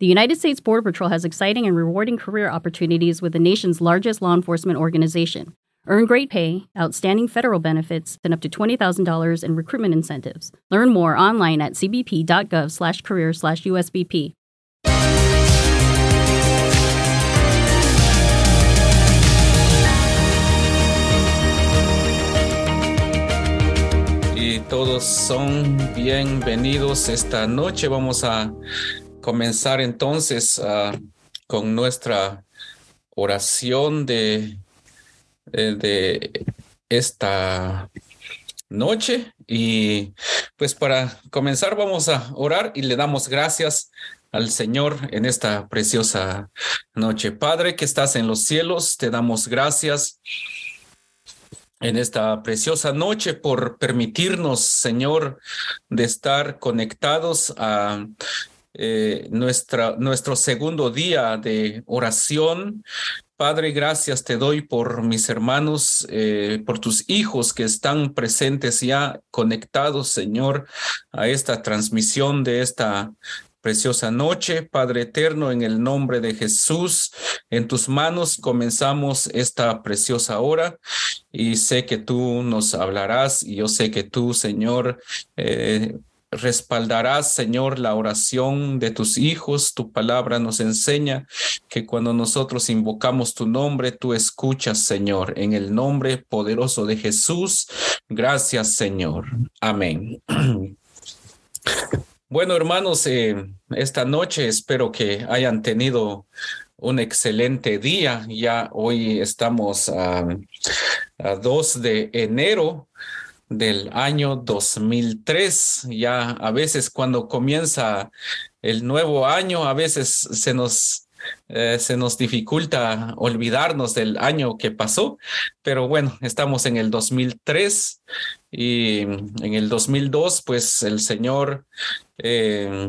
The United States Border Patrol has exciting and rewarding career opportunities with the nation's largest law enforcement organization. Earn great pay, outstanding federal benefits, and up to $20,000 in recruitment incentives. Learn more online at cbp.gov slash career slash USBP. Y todos son bienvenidos esta noche. Vamos a comenzar entonces uh, con nuestra oración de, de, de, esta noche. Y pues para comenzar vamos a orar y le damos gracias al Señor en esta preciosa noche. Padre que estás en los cielos, te damos gracias en esta preciosa noche por permitirnos, Señor, de estar conectados a eh, nuestra, nuestro segundo día de oración. Padre, gracias te doy por mis hermanos, eh, por tus hijos que están presentes ya conectados, Señor, a esta transmisión de esta preciosa noche, Padre eterno, en el nombre de Jesús, en tus manos comenzamos esta preciosa hora y sé que tú nos hablarás y yo sé que tú, Señor, eh, respaldarás, Señor, la oración de tus hijos. Tu palabra nos enseña que cuando nosotros invocamos tu nombre, tú escuchas, Señor, en el nombre poderoso de Jesús. Gracias, Señor. Amén. Bueno, hermanos, eh, esta noche espero que hayan tenido un excelente día. Ya hoy estamos a, a 2 de enero del año 2003. Ya a veces cuando comienza el nuevo año, a veces se nos eh, se nos dificulta olvidarnos del año que pasó, pero bueno, estamos en el 2003 y en el 2002, pues el Señor, eh,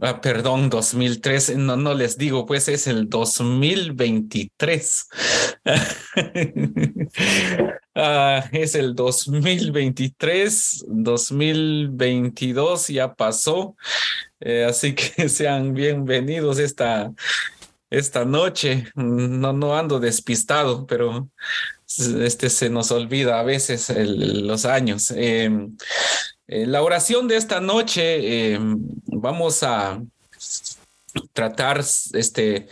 ah, perdón, 2003, no, no les digo, pues es el 2023. ah, es el 2023, 2022 ya pasó, eh, así que sean bienvenidos esta esta noche. No, no ando despistado, pero este se nos olvida a veces los años. Eh, eh, la oración de esta noche, eh, vamos a tratar, este,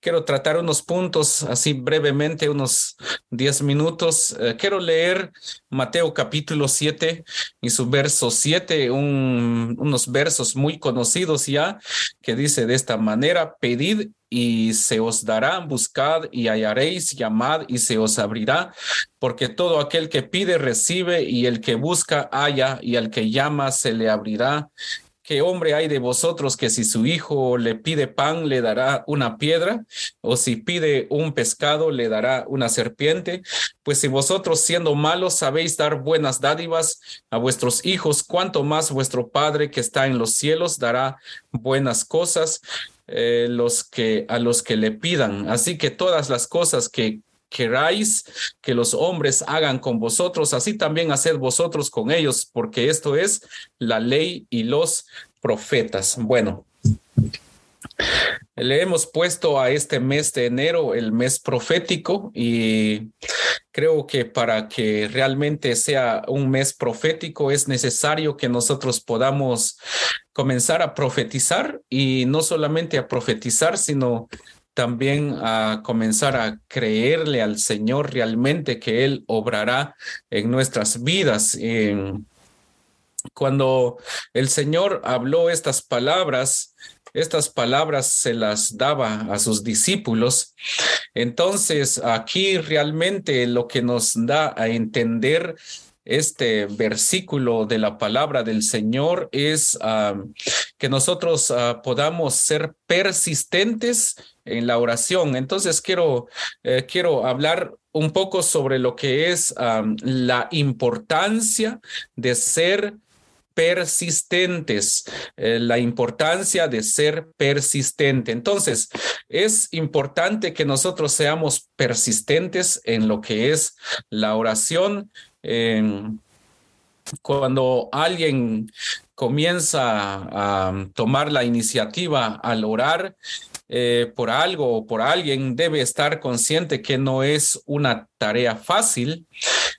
quiero tratar unos puntos así brevemente, unos 10 minutos. Eh, quiero leer Mateo capítulo 7 y su verso 7, un, unos versos muy conocidos ya, que dice de esta manera, pedid y se os dará, buscad y hallaréis, llamad y se os abrirá, porque todo aquel que pide recibe y el que busca halla y al que llama se le abrirá. ¿Qué hombre hay de vosotros que si su hijo le pide pan le dará una piedra? ¿O si pide un pescado le dará una serpiente? Pues si vosotros siendo malos sabéis dar buenas dádivas a vuestros hijos, cuánto más vuestro Padre que está en los cielos dará buenas cosas eh, los que, a los que le pidan. Así que todas las cosas que queráis que los hombres hagan con vosotros, así también haced vosotros con ellos, porque esto es la ley y los profetas. Bueno, le hemos puesto a este mes de enero el mes profético y creo que para que realmente sea un mes profético es necesario que nosotros podamos comenzar a profetizar y no solamente a profetizar, sino también a comenzar a creerle al Señor realmente que Él obrará en nuestras vidas. Cuando el Señor habló estas palabras, estas palabras se las daba a sus discípulos. Entonces, aquí realmente lo que nos da a entender este versículo de la palabra del Señor es que nosotros ah, podamos ser persistentes en la oración. Entonces quiero, eh, quiero hablar un poco sobre lo que es la importancia de ser persistentes, eh, la importancia de ser persistente. Entonces, es importante que nosotros seamos persistentes en lo que es la oración. cuando alguien comienza a tomar la iniciativa al orar, eh, por algo o por alguien debe estar consciente que no es una tarea fácil.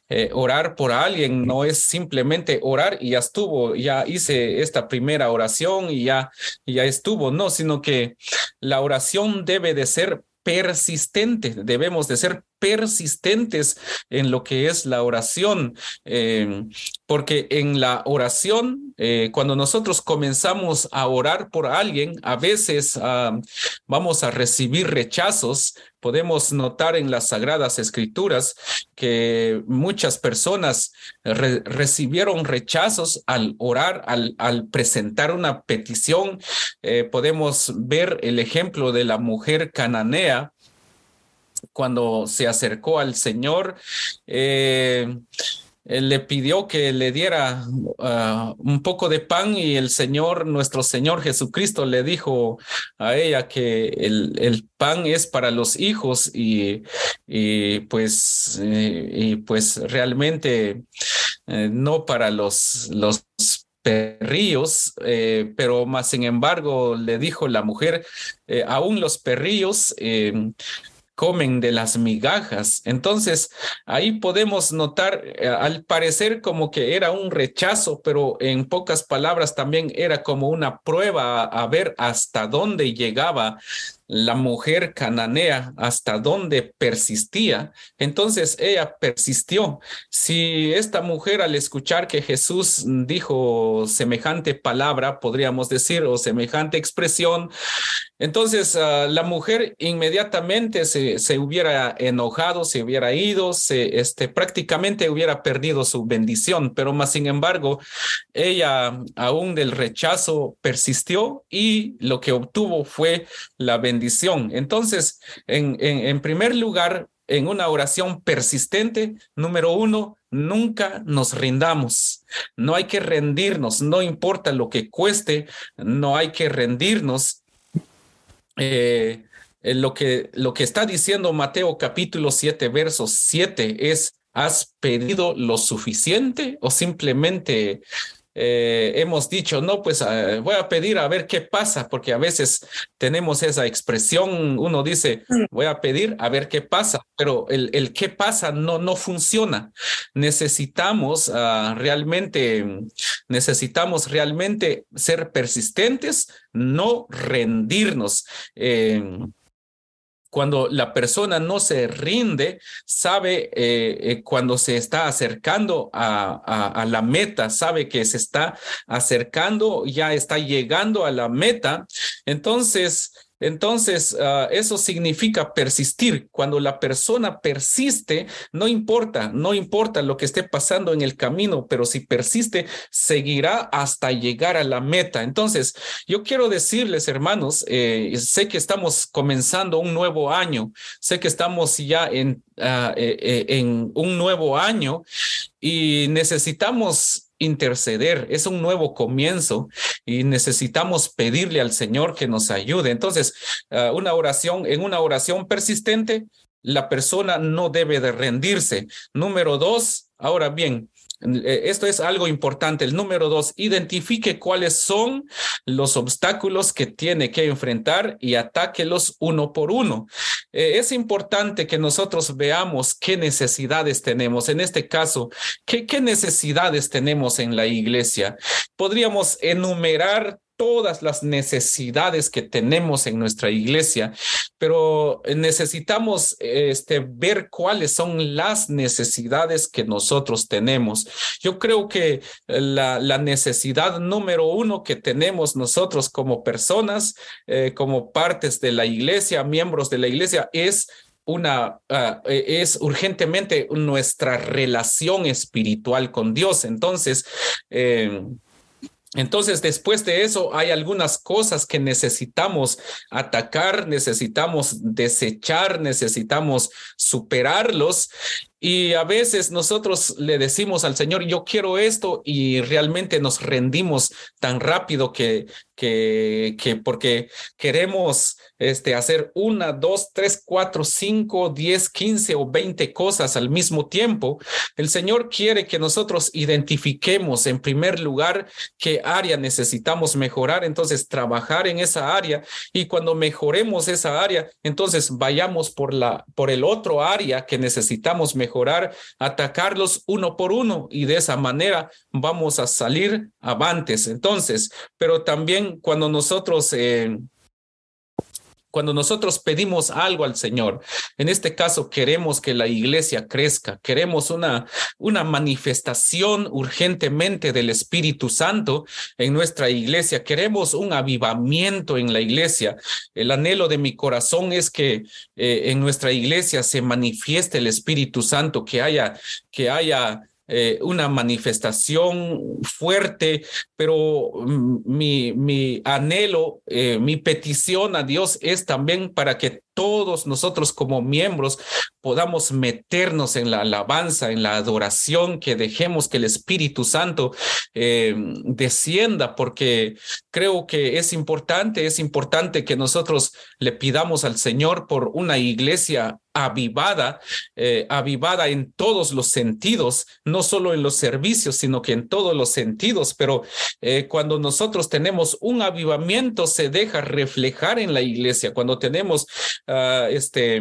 Eh, orar por alguien no es simplemente orar y ya estuvo, ya hice esta primera oración y ya, ya estuvo, no, sino que la oración debe de ser persistente, debemos de ser persistentes en lo que es la oración, eh, porque en la oración, eh, cuando nosotros comenzamos a orar por alguien, a veces vamos a recibir rechazos. Podemos notar en las sagradas escrituras que muchas personas recibieron rechazos al orar, al, al presentar una petición. Eh, podemos ver el ejemplo de la mujer cananea cuando se acercó al Señor, eh, le pidió que le diera ah, un poco de pan y el Señor, nuestro Señor Jesucristo, le dijo a ella que el, pan es para los hijos y, pues, eh, y pues realmente eh, no para los, los perrillos, pero más sin embargo le dijo la mujer, aún los perrillos comen de las migajas. Entonces, ahí podemos notar, eh, al parecer como que era un rechazo, pero en pocas palabras también era como una prueba a, ver hasta dónde llegaba la mujer cananea hasta dónde persistía. Entonces ella persistió. Si esta mujer al escuchar que Jesús dijo semejante palabra, podríamos decir, o semejante expresión, entonces ah, la mujer inmediatamente se, se, hubiera enojado, se hubiera ido, se, este, prácticamente hubiera perdido su bendición, pero más sin embargo, ella aún del rechazo persistió y lo que obtuvo fue la bendición entonces, en, en, primer lugar, en una oración persistente, número uno, nunca nos rindamos. No hay que rendirnos, no importa lo que cueste, no hay que rendirnos. Eh, eh, lo, que, lo que está diciendo Mateo capítulo 7, verso 7 es, ¿has pedido lo suficiente o simplemente eh, hemos dicho, no, pues ah, voy a pedir a ver qué pasa, porque a veces tenemos esa expresión, uno dice, mm. voy a pedir a ver qué pasa, pero el, el qué pasa no, no funciona. Necesitamos uh, realmente, necesitamos realmente ser persistentes, no rendirnos. Eh, cuando la persona no se rinde, sabe eh, eh, cuando se está acercando a, a, la meta, sabe que se está acercando, ya está llegando a la meta. Entonces, entonces, ah, eso significa persistir. Cuando la persona persiste, no importa, no importa lo que esté pasando en el camino, pero si persiste, seguirá hasta llegar a la meta. Entonces, yo quiero decirles, hermanos, eh, sé que estamos comenzando un nuevo año, sé que estamos ya en, ah, eh, eh, en un nuevo año y necesitamos interceder, es un nuevo comienzo y necesitamos pedirle al Señor que nos ayude. Entonces, ah, una oración, en una oración persistente, la persona no debe de rendirse. Número dos, ahora bien, esto es algo importante. El número dos, identifique cuáles son los obstáculos que tiene que enfrentar y atáquelos uno por uno. Eh, es importante que nosotros veamos qué necesidades tenemos. En este caso, ¿qué, qué necesidades tenemos en la iglesia? Podríamos enumerar todas las necesidades que tenemos en nuestra iglesia, pero necesitamos este, ver cuáles son las necesidades que nosotros tenemos. Yo creo que la, necesidad número uno que tenemos nosotros como personas, eh, como partes de la iglesia, miembros de la iglesia, es una, ah, e, es urgentemente nuestra relación espiritual con Dios. Entonces, eh, entonces, después de eso, hay algunas cosas que necesitamos atacar, necesitamos desechar, necesitamos superarlos. Y a veces nosotros le decimos al Señor, yo quiero esto y realmente nos rendimos tan rápido que, que, que porque queremos este, hacer una, dos, tres, cuatro, cinco, diez, quince o veinte cosas al mismo tiempo. El Señor quiere que nosotros identifiquemos en primer lugar qué área necesitamos mejorar, entonces trabajar en esa área y cuando mejoremos esa área, entonces vayamos por la por el otro área que necesitamos mejorar, atacarlos uno por uno y de esa manera vamos a salir avantes. Entonces, pero también cuando nosotros eh, cuando nosotros pedimos algo al Señor, en este caso queremos que la iglesia crezca, queremos una, una manifestación urgentemente del Espíritu Santo en nuestra iglesia, queremos un avivamiento en la iglesia. El anhelo de mi corazón es que eh, en nuestra iglesia se manifieste el Espíritu Santo, que haya, que haya eh, una manifestación fuerte, pero mm, mi, anhelo, eh, mi petición a Dios es también para que todos nosotros como miembros podamos meternos en la alabanza, en la adoración, que dejemos que el Espíritu Santo eh, descienda, porque creo que es importante, es importante que nosotros le pidamos al Señor por una iglesia avivada, eh, avivada en todos los sentidos, no solo en los servicios, sino que en todos los sentidos. Pero eh, cuando nosotros tenemos un avivamiento, se deja reflejar en la iglesia. Cuando tenemos uh, este,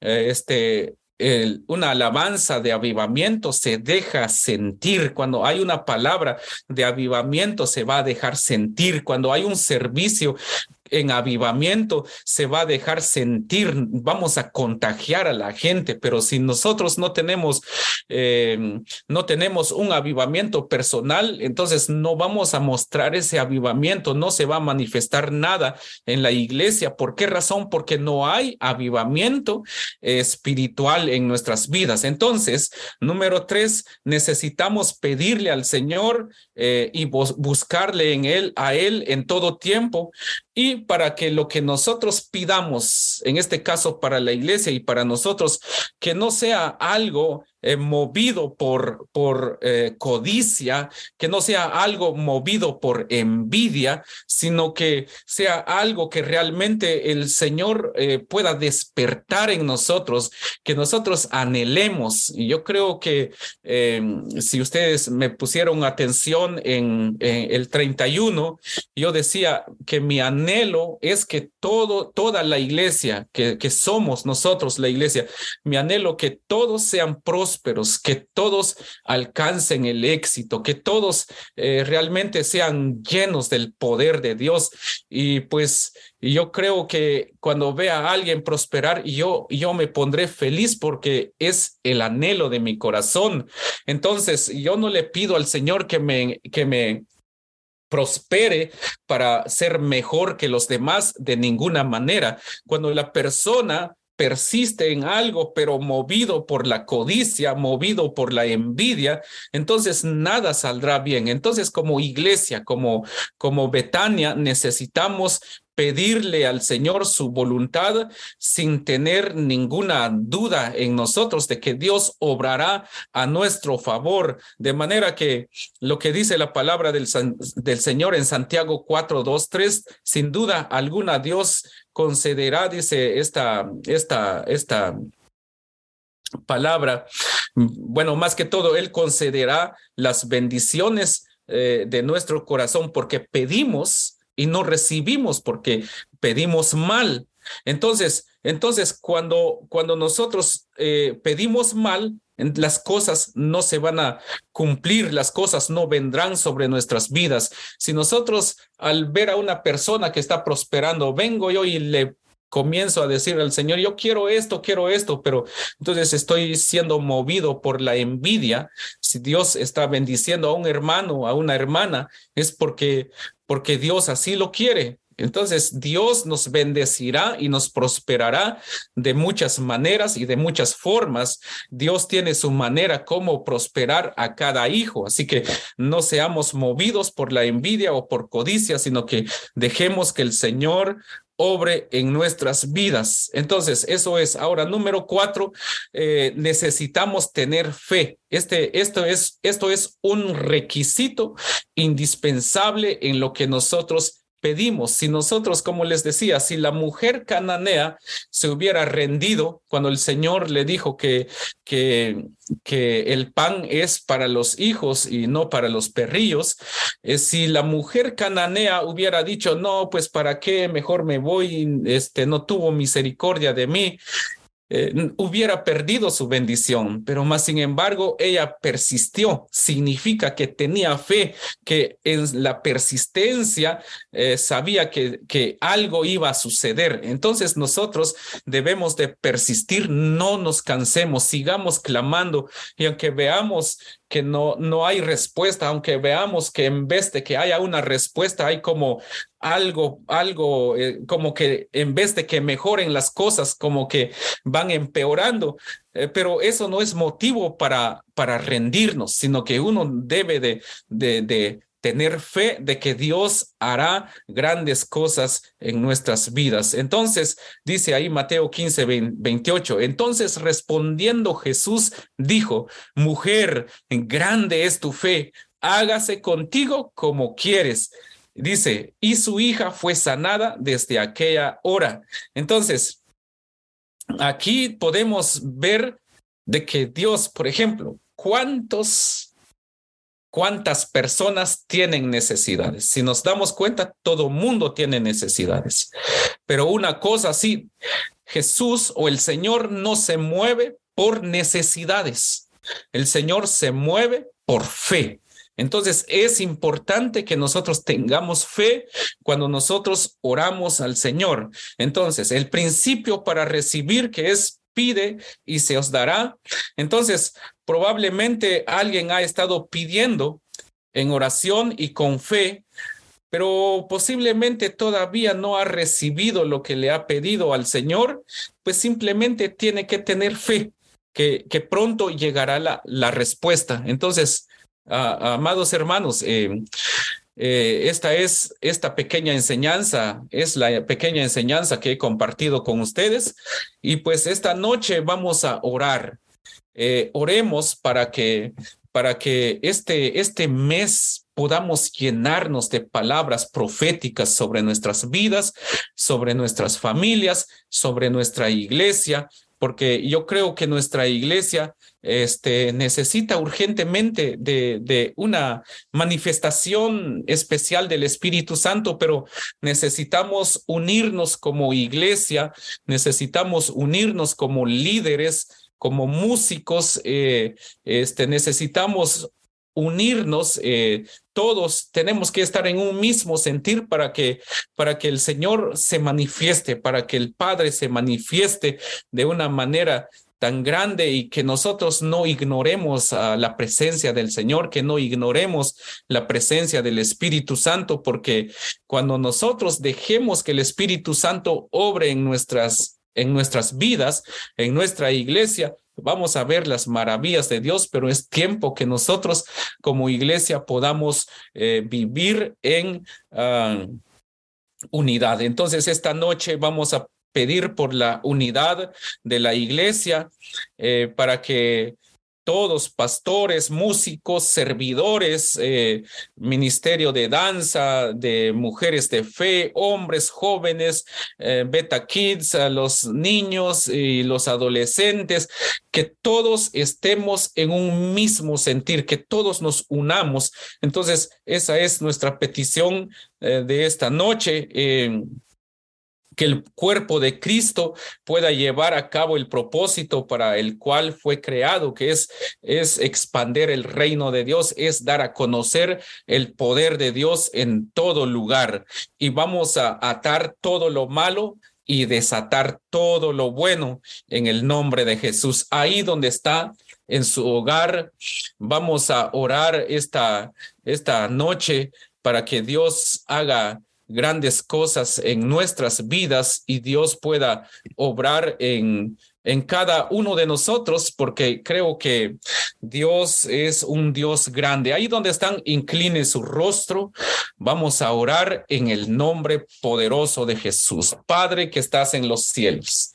eh, este, el, una alabanza de avivamiento se deja sentir. Cuando hay una palabra de avivamiento se va a dejar sentir. Cuando hay un servicio en avivamiento se va a dejar sentir, vamos a contagiar a la gente, pero si nosotros no tenemos, eh, no tenemos un avivamiento personal, entonces no vamos a mostrar ese avivamiento, no se va a manifestar nada en la iglesia. ¿Por qué razón? Porque no hay avivamiento espiritual en nuestras vidas. Entonces, número tres, necesitamos pedirle al Señor eh, y buscarle en Él, a Él en todo tiempo y para que lo que nosotros pidamos, en este caso para la iglesia y para nosotros, que no sea algo eh, movido por, por eh, codicia, que no sea algo movido por envidia, sino que sea algo que realmente el Señor eh, pueda despertar en nosotros, que nosotros anhelemos. Y yo creo que em, si ustedes me pusieron atención en, en, el 31, yo decía que mi anhelo es que todo, toda la iglesia, que, que somos nosotros la iglesia, mi anhelo que todos sean que todos alcancen el éxito, que todos eh, realmente sean llenos del poder de Dios. Y pues yo creo que cuando vea a alguien prosperar, yo, yo me pondré feliz porque es el anhelo de mi corazón. Entonces, yo no le pido al Señor que me, que me prospere para ser mejor que los demás de ninguna manera. Cuando la persona persiste en algo, pero movido por la codicia, movido por la envidia, entonces nada saldrá bien. Entonces, como iglesia, como, como Betania, necesitamos pedirle al Señor su voluntad sin tener ninguna duda en nosotros de que Dios obrará a nuestro favor. De manera que lo que dice la palabra del, del Señor en Santiago 4, 2, 3, sin duda alguna Dios concederá, dice esta, esta, esta palabra, bueno, más que todo, Él concederá las bendiciones eh, de nuestro corazón porque pedimos y no recibimos porque pedimos mal. Entonces, entonces cuando, cuando nosotros eh, pedimos mal, las cosas no se van a cumplir, las cosas no vendrán sobre nuestras vidas. Si nosotros al ver a una persona que está prosperando, vengo yo y le comienzo a decir al Señor, yo quiero esto, quiero esto, pero entonces estoy siendo movido por la envidia. Si Dios está bendiciendo a un hermano, a una hermana, es porque porque Dios así lo quiere. Entonces Dios nos bendecirá y nos prosperará de muchas maneras y de muchas formas. Dios tiene su manera como prosperar a cada hijo. Así que no seamos movidos por la envidia o por codicia, sino que dejemos que el Señor obre en nuestras vidas. Entonces, eso es. Ahora, número cuatro, eh, necesitamos tener fe. Este, esto es, esto es un requisito indispensable en lo que nosotros pedimos. Si nosotros, como les decía, si la mujer cananea se hubiera rendido cuando el Señor le dijo que, que, que el pan es para los hijos y no para los perrillos, eh, si la mujer cananea hubiera dicho, no, pues para qué, mejor me voy, este, no tuvo misericordia de mí, eh, hubiera perdido su bendición, pero más sin embargo ella persistió. Significa que tenía fe, que en la persistencia eh, sabía que, que algo iba a suceder. Entonces nosotros debemos de persistir, no nos cansemos, sigamos clamando y aunque veamos que no, no hay respuesta, aunque veamos que en vez de que haya una respuesta, hay como algo, algo, eh, como que en vez de que mejoren las cosas, como que van empeorando. Eh, pero eso no es motivo para, para rendirnos, sino que uno debe de, de, de tener fe de que Dios hará grandes cosas en nuestras vidas. Entonces, dice ahí Mateo 15, 28, entonces respondiendo Jesús dijo, mujer, grande es tu fe, hágase contigo como quieres. Dice, y su hija fue sanada desde aquella hora. Entonces, aquí podemos ver de que Dios, por ejemplo, ¿cuántos cuántas personas tienen necesidades. Si nos damos cuenta, todo mundo tiene necesidades. Pero una cosa sí, Jesús o el Señor no se mueve por necesidades. El Señor se mueve por fe. Entonces es importante que nosotros tengamos fe cuando nosotros oramos al Señor. Entonces, el principio para recibir que es pide y se os dará. Entonces, probablemente alguien ha estado pidiendo en oración y con fe, pero posiblemente todavía no ha recibido lo que le ha pedido al Señor, pues simplemente tiene que tener fe, que, que pronto llegará la, la respuesta. Entonces, amados hermanos, eh, eh, esta es esta pequeña enseñanza, es la pequeña enseñanza que he compartido con ustedes. Y pues esta noche vamos a orar. Eh, oremos para que, para que este, este mes podamos llenarnos de palabras proféticas sobre nuestras vidas, sobre nuestras familias, sobre nuestra iglesia, porque yo creo que nuestra iglesia este, necesita urgentemente de, una manifestación especial del Espíritu Santo, pero necesitamos unirnos como iglesia, necesitamos unirnos como líderes, como músicos, eh, este, necesitamos unirnos, eh, todos tenemos que estar en un mismo sentir para que, para que el Señor se manifieste, para que el Padre se manifieste de una manera tan grande y que nosotros no ignoremos la presencia del Señor, que no ignoremos la presencia del Espíritu Santo, porque cuando nosotros dejemos que el Espíritu Santo obre en nuestras en nuestras vidas, en nuestra iglesia, vamos a ver las maravillas de Dios, pero es tiempo que nosotros como iglesia podamos eh, vivir en ah, unidad. Entonces, esta noche vamos a pedir por la unidad de la iglesia eh, para que todos, pastores, músicos, servidores, eh, ministerio de danza, de mujeres de fe, hombres, jóvenes, eh, beta kids, los niños y los adolescentes, que todos estemos en un mismo sentir, que todos nos unamos. Entonces, esa es nuestra petición eh, de esta noche que el cuerpo de Cristo pueda llevar a cabo el propósito para el cual fue creado, que es, es expander el reino de Dios, es dar a conocer el poder de Dios en todo lugar. Y vamos a atar todo lo malo y desatar todo lo bueno en el nombre de Jesús. Ahí donde está en su hogar, vamos a orar esta, esta noche para que Dios haga grandes cosas en nuestras vidas y Dios pueda obrar en en cada uno de nosotros, porque creo que Dios es un Dios grande. Ahí donde están, incline su rostro. Vamos a orar en el nombre poderoso de Jesús. Padre que estás en los cielos.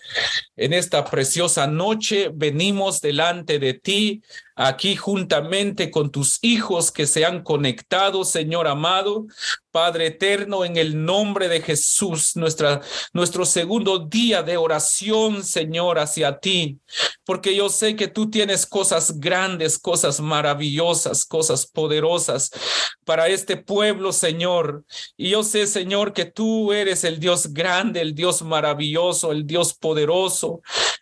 En esta preciosa noche venimos delante de ti aquí juntamente con tus hijos que se han conectado, Señor amado, Padre eterno, en el nombre de Jesús, nuestro segundo día de oración, Señor, hacia ti, porque yo sé que tú tienes cosas grandes, cosas maravillosas, cosas poderosas para este pueblo, Señor. Y yo sé, Señor, que tú eres el Dios grande, el Dios maravilloso, el Dios poderoso,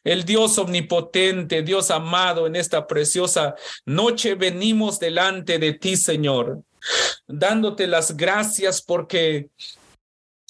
el Dios omnipotente, Dios amado en esta preciosa noche venimos delante de ti, Señor, dándote las gracias porque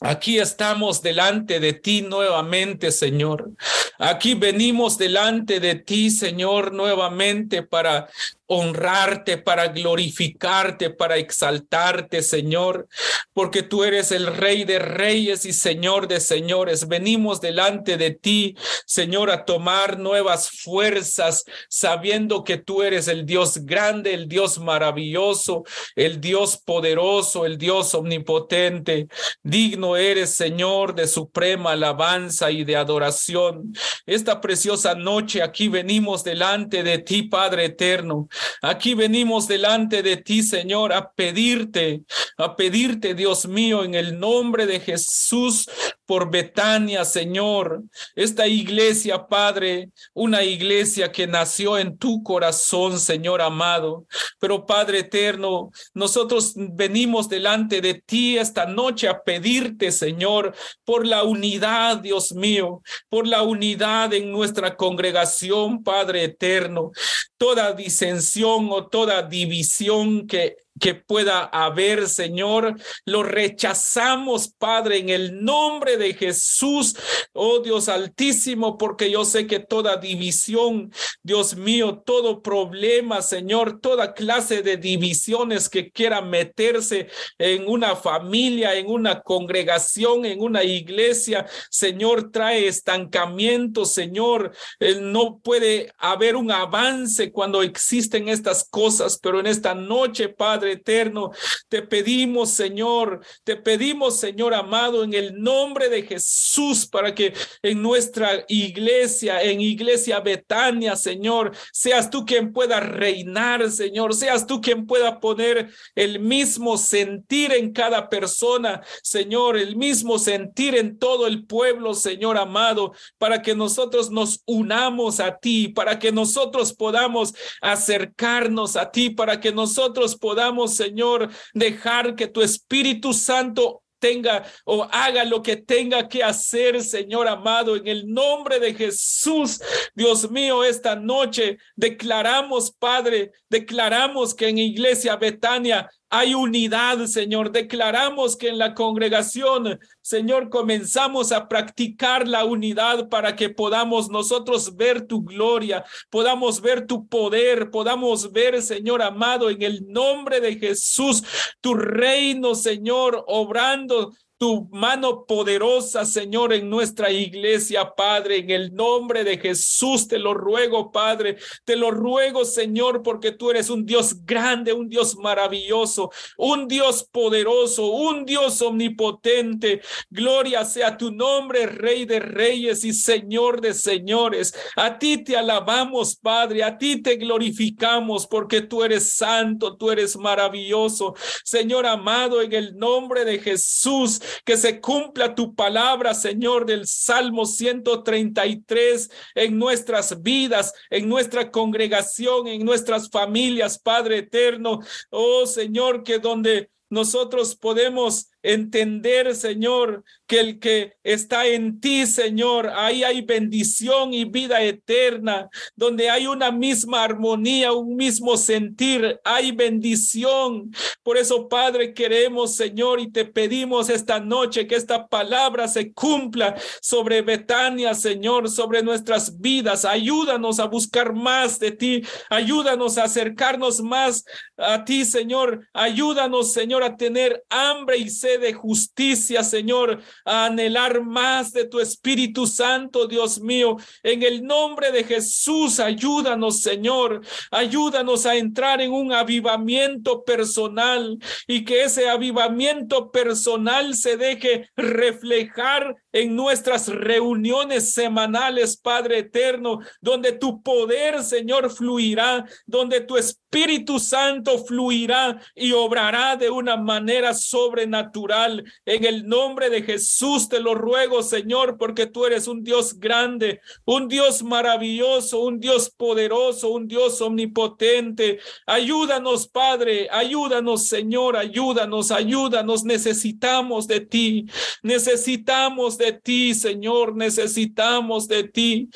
Aquí estamos delante de ti nuevamente, Señor. Aquí venimos delante de ti, Señor, nuevamente para honrarte, para glorificarte, para exaltarte, Señor, porque tú eres el Rey de Reyes y Señor de Señores. Venimos delante de ti, Señor, a tomar nuevas fuerzas, sabiendo que tú eres el Dios grande, el Dios maravilloso, el Dios poderoso, el Dios omnipotente. Digno eres, Señor, de suprema alabanza y de adoración. Esta preciosa noche aquí venimos delante de ti, Padre eterno Aquí venimos delante de ti, Señor, a pedirte, a pedirte, Dios mío, en el nombre de Jesús, por Betania, Señor. Esta iglesia, Padre, una iglesia que nació en tu corazón, Señor amado. Pero Padre eterno, nosotros venimos delante de ti esta noche a pedirte, Señor, por la unidad, Dios mío, por la unidad en nuestra congregación, Padre eterno. Toda disensión o toda división que que pueda haber, Señor. Lo rechazamos, Padre, en el nombre de Jesús, oh Dios altísimo, porque yo sé que toda división, Dios mío, todo problema, Señor, toda clase de divisiones que quiera meterse en una familia, en una congregación, en una iglesia, Señor, trae estancamiento, Señor. No puede haber un avance cuando existen estas cosas, pero en esta noche, Padre, eterno. Te pedimos, Señor, te pedimos, Señor amado, en el nombre de Jesús, para que en nuestra iglesia, en iglesia Betania, Señor, seas tú quien pueda reinar, Señor, seas tú quien pueda poner el mismo sentir en cada persona, Señor, el mismo sentir en todo el pueblo, Señor amado, para que nosotros nos unamos a ti, para que nosotros podamos acercarnos a ti, para que nosotros podamos Señor, dejar que tu Espíritu Santo tenga o haga lo que tenga que hacer, Señor amado, en el nombre de Jesús. Dios mío, esta noche declaramos, Padre, declaramos que en Iglesia Betania hay unidad, Señor. Declaramos que en la congregación, Señor, comenzamos a practicar la unidad para que podamos nosotros ver tu gloria, podamos ver tu poder, podamos ver, Señor amado, en el nombre de Jesús, tu reino, Señor, obrando tu mano poderosa, Señor, en nuestra iglesia, Padre, en el nombre de Jesús, te lo ruego, Padre, te lo ruego, Señor, porque tú eres un Dios grande, un Dios maravilloso, un Dios poderoso, un Dios omnipotente. Gloria sea tu nombre, Rey de Reyes y Señor de Señores. A ti te alabamos, Padre, a ti te glorificamos, porque tú eres santo, tú eres maravilloso. Señor amado, en el nombre de Jesús, que se cumpla tu palabra, Señor, del Salmo 133 en nuestras vidas, en nuestra congregación, en nuestras familias, Padre eterno. Oh Señor, que donde nosotros podemos entender, Señor, que el que está en ti, Señor, ahí hay bendición y vida eterna, donde hay una misma armonía, un mismo sentir, hay bendición. Por eso, Padre, queremos, Señor, y te pedimos esta noche que esta palabra se cumpla sobre Betania, Señor, sobre nuestras vidas. Ayúdanos a buscar más de ti, ayúdanos a acercarnos más a ti, Señor. Ayúdanos, Señor, a tener hambre y sed de justicia, Señor, a anhelar más de tu Espíritu Santo, Dios mío. En el nombre de Jesús, ayúdanos, Señor. Ayúdanos a entrar en un avivamiento personal y que ese avivamiento personal se deje reflejar en nuestras reuniones semanales, Padre eterno, donde tu poder, Señor, fluirá, donde tu Espíritu Santo fluirá y obrará de una manera sobrenatural. En el nombre de Jesús te lo ruego, Señor, porque tú eres un Dios grande, un Dios maravilloso, un Dios poderoso, un Dios omnipotente. Ayúdanos, Padre, ayúdanos, Señor, ayúdanos, ayúdanos. Necesitamos de ti, necesitamos de ti, Señor, necesitamos de ti.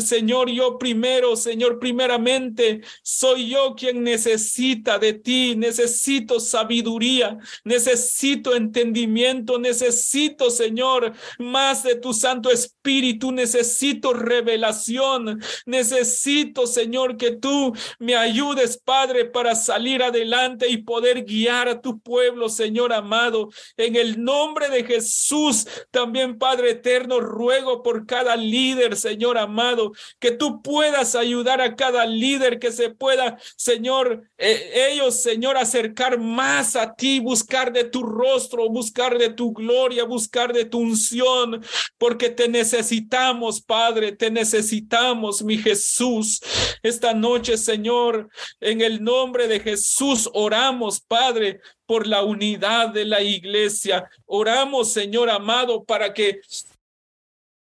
Señor, yo primero, Señor, primeramente, soy yo quien necesita de ti, necesito sabiduría, necesito entendimiento, necesito, Señor, más de tu Santo Espíritu, necesito revelación, necesito, Señor, que tú me ayudes, Padre, para salir adelante y poder guiar a tu pueblo, Señor amado, en el nombre de Jesús, también, Padre eterno, ruego por cada líder, Señor amado, que tú puedas ayudar a cada líder que se pueda, Señor, eh, ellos, Señor, acercar más a ti, buscar de tu rostro, buscar de tu gloria, buscar de tu unción, porque te necesitamos, Padre, te necesitamos, mi Jesús. Esta noche, Señor, en el nombre de Jesús, oramos, Padre, por la unidad de la iglesia. Oramos, Señor amado, para que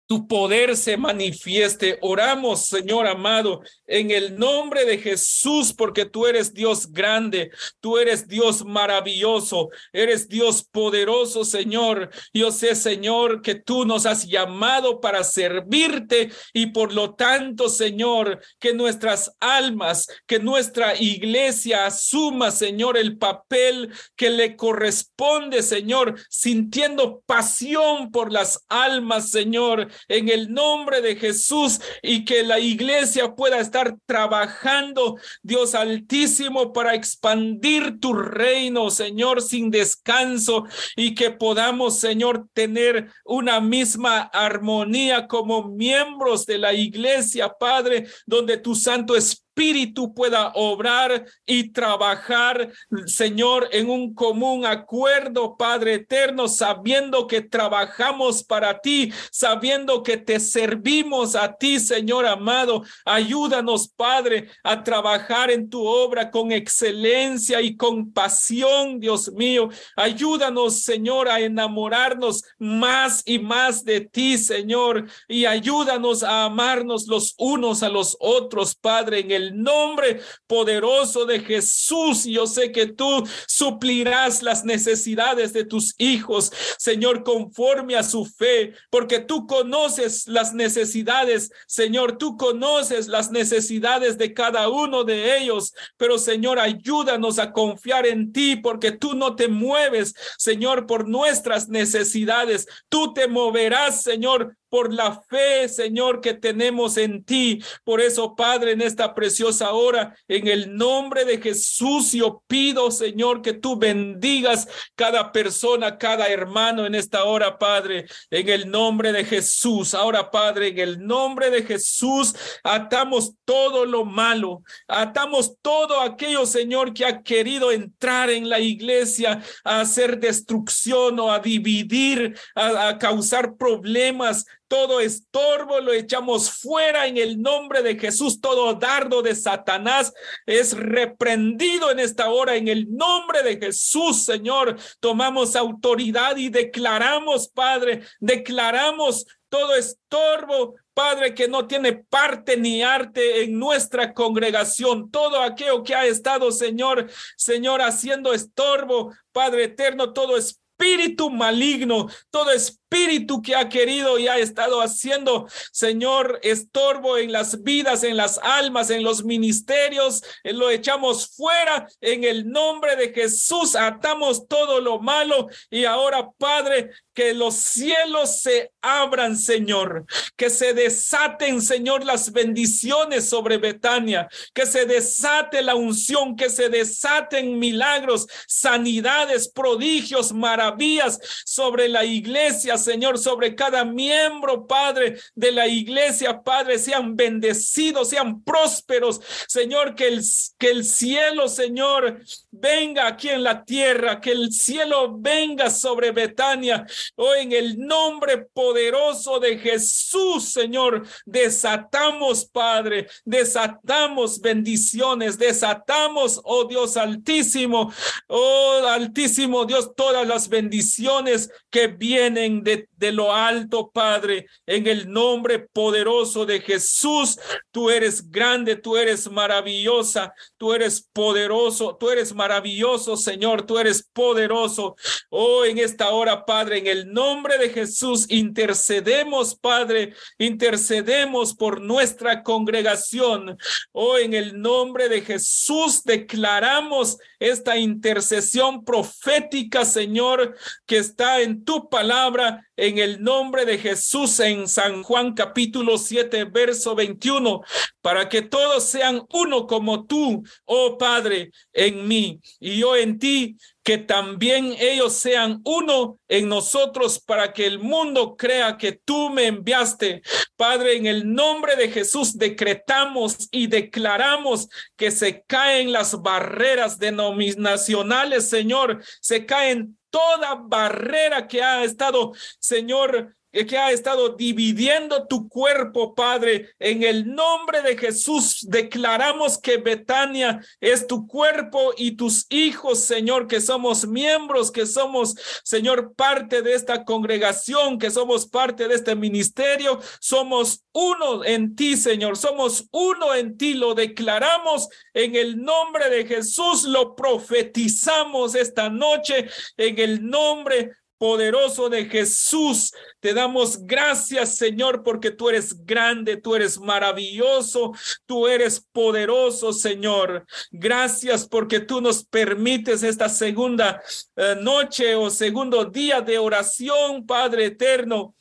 tu poder se manifieste. Oramos, Señor amado, en el nombre de Jesús, porque tú eres Dios grande, tú eres Dios maravilloso, eres Dios poderoso, Señor. Yo sé, Señor, que tú nos has llamado para servirte y por lo tanto, Señor, que nuestras almas, que nuestra iglesia asuma, Señor, el papel que le corresponde, Señor, sintiendo pasión por las almas, Señor, en el nombre de Jesús y que la iglesia pueda estar trabajando, Dios altísimo, para expandir tu reino, Señor, sin descanso y que podamos, Señor, tener una misma armonía como miembros de la iglesia, Padre, donde tu Santo Espíritu Espíritu pueda obrar y trabajar, Señor, en un común acuerdo, Padre eterno, sabiendo que trabajamos para ti, sabiendo que te servimos a ti, Señor amado. Ayúdanos, Padre, a trabajar en tu obra con excelencia y con pasión, Dios mío. Ayúdanos, Señor, a enamorarnos más y más de ti, Señor, y ayúdanos a amarnos los unos a los otros, Padre, en el nombre poderoso de Jesús. Yo sé que tú suplirás las necesidades de tus hijos, Señor, conforme a su fe, porque tú conoces las necesidades, Señor, tú conoces las necesidades de cada uno de ellos, pero Señor, ayúdanos a confiar en ti, porque tú no te mueves, Señor, por nuestras necesidades, tú te moverás, Señor, por la fe, Señor, que tenemos en ti. Por eso, Padre, en esta preciosa hora, en el nombre de Jesús, yo pido, Señor, que tú bendigas cada persona, cada hermano en esta hora, Padre, en el nombre de Jesús. Ahora, Padre, en el nombre de Jesús, atamos todo lo malo, atamos todo aquello, Señor, que ha querido entrar en la iglesia a hacer destrucción o a dividir, a, a causar problemas todo estorbo lo echamos fuera en el nombre de Jesús. Todo dardo de Satanás es reprendido en esta hora en el nombre de Jesús, Señor. Tomamos autoridad y declaramos, Padre, declaramos todo estorbo, Padre, que no tiene parte ni arte en nuestra congregación, todo aquello que ha estado, Señor, Señor, haciendo estorbo, Padre eterno, todo espíritu maligno, todo espíritu espíritu que ha querido y ha estado haciendo, Señor, estorbo en las vidas, en las almas, en los ministerios, eh, lo echamos fuera en el nombre de Jesús, atamos todo lo malo. Y ahora, Padre, que los cielos se abran, Señor, que se desaten, Señor, las bendiciones sobre Betania, que se desate la unción, que se desaten milagros, sanidades, prodigios, maravillas sobre la iglesia, Señor, sobre cada miembro, Padre, de la iglesia, Padre, sean bendecidos, sean prósperos, Señor, que el, que el cielo, Señor, venga aquí en la tierra, que el cielo venga sobre Betania, oh, en el nombre poderoso de Jesús, Señor, desatamos, Padre, desatamos bendiciones, desatamos, oh Dios altísimo, oh altísimo Dios, todas las bendiciones que vienen de, lo alto, Padre, en el nombre poderoso de Jesús. Tú eres grande, tú eres maravillosa, tú eres poderoso, tú eres maravilloso, Señor, tú eres poderoso. Oh, en esta hora, Padre, en el nombre de Jesús, intercedemos, Padre, intercedemos por nuestra congregación. Oh, en el nombre de Jesús, declaramos esta intercesión profética, Señor, que está en tu palabra, en el nombre de Jesús, en San Juan capítulo 7, verso 21, para que todos sean uno como tú, oh Padre, en mí y yo en ti, que también ellos sean uno en nosotros para que el mundo crea que tú me enviaste. Padre, en el nombre de Jesús decretamos y declaramos que se caen las barreras denominacionales, Señor, se caen toda barrera que ha estado, Señor, que ha estado dividiendo tu cuerpo, Padre. En el nombre de Jesús declaramos que Betania es tu cuerpo y tus hijos, Señor, que somos miembros, que somos, Señor, parte de esta congregación, que somos parte de este ministerio. Somos uno en ti, Señor. Somos uno en ti. Lo declaramos en el nombre de Jesús. Lo profetizamos esta noche en el nombre poderoso de Jesús. Te damos gracias, Señor, porque tú eres grande, tú eres maravilloso, tú eres poderoso, Señor. Gracias porque tú nos permites esta segunda eh, noche o segundo día de oración, Padre eterno.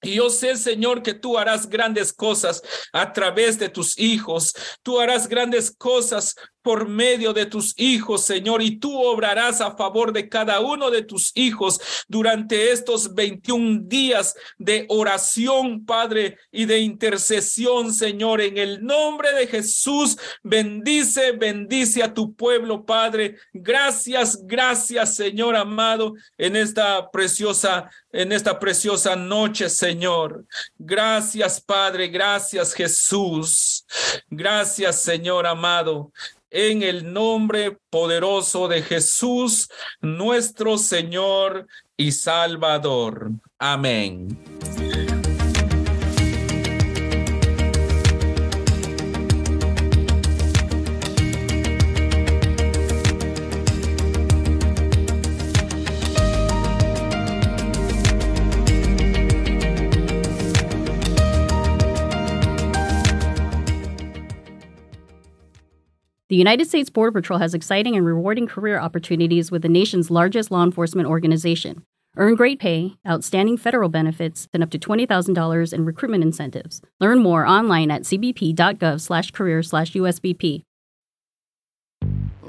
Y yo sé, Señor, que tú harás grandes cosas a través de tus hijos. Tú harás grandes cosas por medio de tus hijos, Señor, y tú obrarás a favor de cada uno de tus hijos durante estos 21 días de oración, Padre, y de intercesión, Señor, en el nombre de Jesús. Bendice, bendice a tu pueblo, Padre. Gracias, gracias, Señor amado, en esta preciosa en esta preciosa noche, Señor. Gracias, Padre. Gracias, Jesús. Gracias, Señor amado en el nombre poderoso de Jesús, nuestro Señor y Salvador. Amén. United States Border Patrol has exciting and rewarding career opportunities with the nation's largest law enforcement organization. Earn great pay, outstanding federal benefits, and up to $20,000 in recruitment incentives. Learn more online at cbp.gov/career/usbp.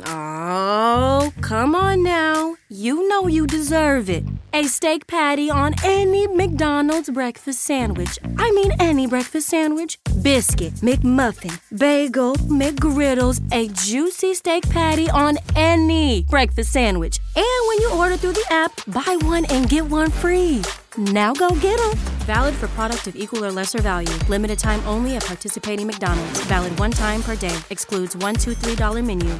Oh, come on now. You know you deserve it. A steak patty on any McDonald's breakfast sandwich. I mean, any breakfast sandwich. Biscuit, McMuffin, bagel, McGriddles, a juicy steak patty on any breakfast sandwich. And when you order through the app, buy one and get one free. Now go get them. Valid for product of equal or lesser value. Limited time only at participating McDonald's. Valid one time per day. Excludes $1, $2, $3 menu.